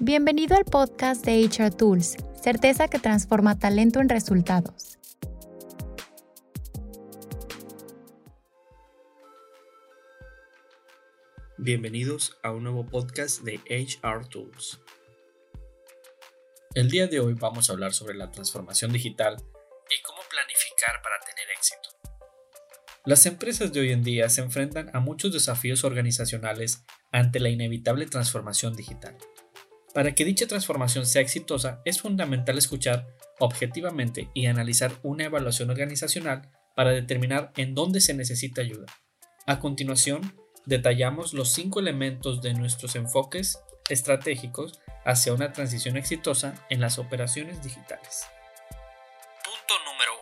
Bienvenido al podcast de HR Tools, certeza que transforma talento en resultados. Bienvenidos a un nuevo podcast de HR Tools. El día de hoy vamos a hablar sobre la transformación digital y cómo planificar para tener éxito. Las empresas de hoy en día se enfrentan a muchos desafíos organizacionales ante la inevitable transformación digital. Para que dicha transformación sea exitosa, es fundamental escuchar objetivamente y analizar una evaluación organizacional para determinar en dónde se necesita ayuda. A continuación, detallamos los cinco elementos de nuestros enfoques estratégicos hacia una transición exitosa en las operaciones digitales. Punto número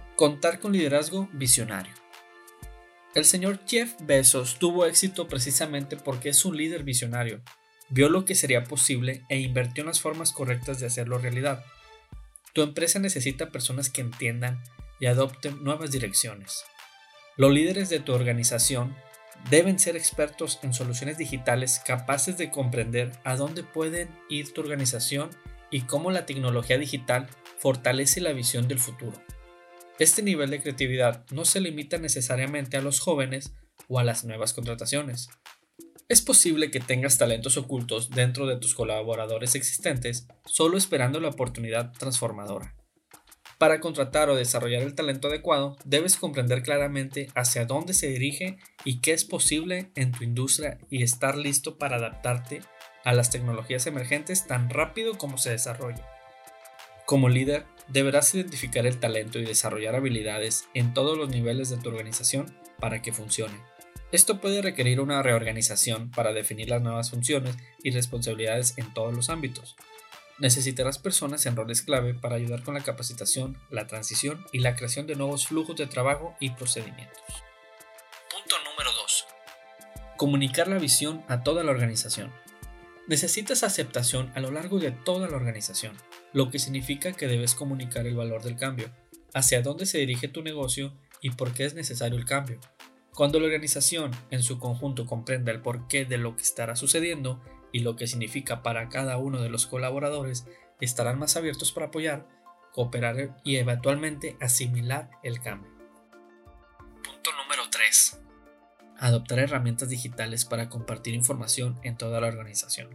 1. Contar con liderazgo visionario. El señor Jeff Bezos tuvo éxito precisamente porque es un líder visionario. Vio lo que sería posible e invirtió en las formas correctas de hacerlo realidad. Tu empresa necesita personas que entiendan y adopten nuevas direcciones. Los líderes de tu organización deben ser expertos en soluciones digitales capaces de comprender a dónde pueden ir tu organización y cómo la tecnología digital fortalece la visión del futuro. Este nivel de creatividad no se limita necesariamente a los jóvenes o a las nuevas contrataciones. Es posible que tengas talentos ocultos dentro de tus colaboradores existentes solo esperando la oportunidad transformadora. Para contratar o desarrollar el talento adecuado, debes comprender claramente hacia dónde se dirige y qué es posible en tu industria y estar listo para adaptarte a las tecnologías emergentes tan rápido como se desarrolle. Como líder, deberás identificar el talento y desarrollar habilidades en todos los niveles de tu organización para que funcione. Esto puede requerir una reorganización para definir las nuevas funciones y responsabilidades en todos los ámbitos, Necesitarás personas en roles clave para ayudar con la capacitación, la transición y la creación de nuevos flujos de trabajo y procedimientos. Punto número 2. Comunicar la visión a toda la organización. Necesitas aceptación a lo largo de toda la organización, lo que significa que debes comunicar el valor del cambio, hacia dónde se dirige tu negocio y por qué es necesario el cambio. Cuando la organización en su conjunto comprenda el porqué de lo que estará sucediendo, y lo que significa para cada uno de los colaboradores, estarán más abiertos para apoyar, cooperar y eventualmente asimilar el cambio. Punto número 3. Adoptar herramientas digitales para compartir información en toda la organización.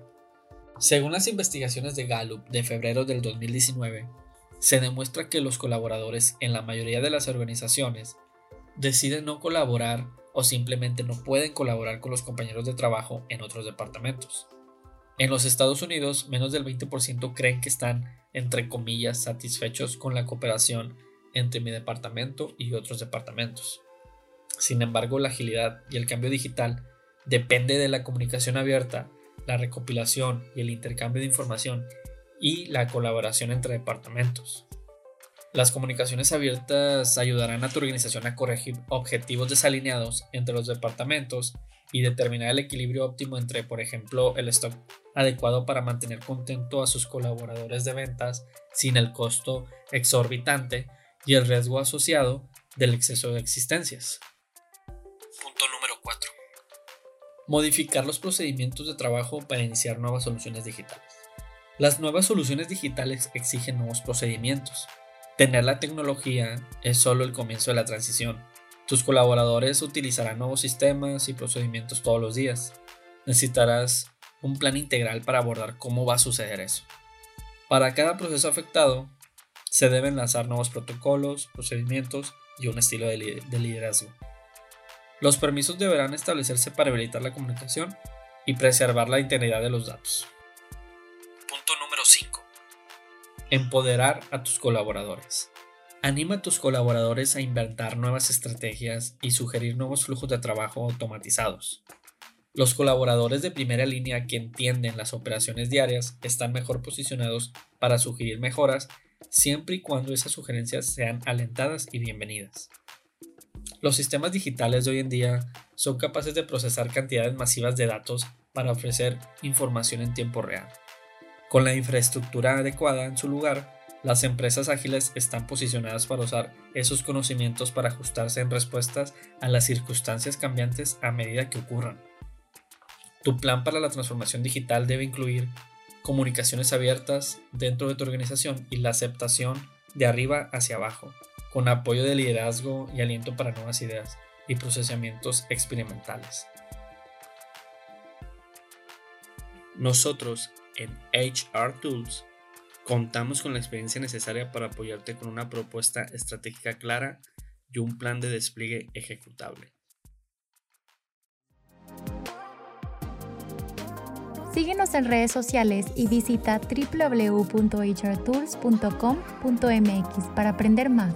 Según las investigaciones de Gallup de febrero del 2019, se demuestra que los colaboradores en la mayoría de las organizaciones deciden no colaborar o simplemente no pueden colaborar con los compañeros de trabajo en otros departamentos. En los Estados Unidos, menos del 20% creen que están, entre comillas, satisfechos con la cooperación entre mi departamento y otros departamentos. Sin embargo, la agilidad y el cambio digital depende de la comunicación abierta, la recopilación y el intercambio de información y la colaboración entre departamentos. Las comunicaciones abiertas ayudarán a tu organización a corregir objetivos desalineados entre los departamentos y determinar el equilibrio óptimo entre, por ejemplo, el stock adecuado para mantener contento a sus colaboradores de ventas sin el costo exorbitante y el riesgo asociado del exceso de existencias. Punto número 4. Modificar los procedimientos de trabajo para iniciar nuevas soluciones digitales. Las nuevas soluciones digitales exigen nuevos procedimientos. Tener la tecnología es solo el comienzo de la transición tus colaboradores utilizarán nuevos sistemas y procedimientos todos los días. Necesitarás un plan integral para abordar cómo va a suceder eso. Para cada proceso afectado, se deben lanzar nuevos protocolos, procedimientos y un estilo de, liderazgo. Los permisos deberán establecerse para habilitar la comunicación y preservar la integridad de los datos. Empoderar a tus colaboradores. Anima a tus colaboradores a inventar nuevas estrategias y sugerir nuevos flujos de trabajo automatizados. Los colaboradores de primera línea que entienden las operaciones diarias están mejor posicionados para sugerir mejoras siempre y cuando esas sugerencias sean alentadas y bienvenidas. Los sistemas digitales de hoy en día son capaces de procesar cantidades masivas de datos para ofrecer información en tiempo real. Con la infraestructura adecuada en su lugar, las empresas ágiles están posicionadas para usar esos conocimientos para ajustarse en respuestas a las circunstancias cambiantes a medida que ocurran. Tu plan para la transformación digital debe incluir comunicaciones abiertas dentro de tu organización y la aceptación de arriba hacia abajo, con apoyo de liderazgo y aliento para nuevas ideas y procesamientos experimentales. Nosotros en HR Tools contamos con la experiencia necesaria para apoyarte con una propuesta estratégica clara y un plan de despliegue ejecutable. Síguenos en redes sociales y visita www.hrtools.com.mx para aprender más.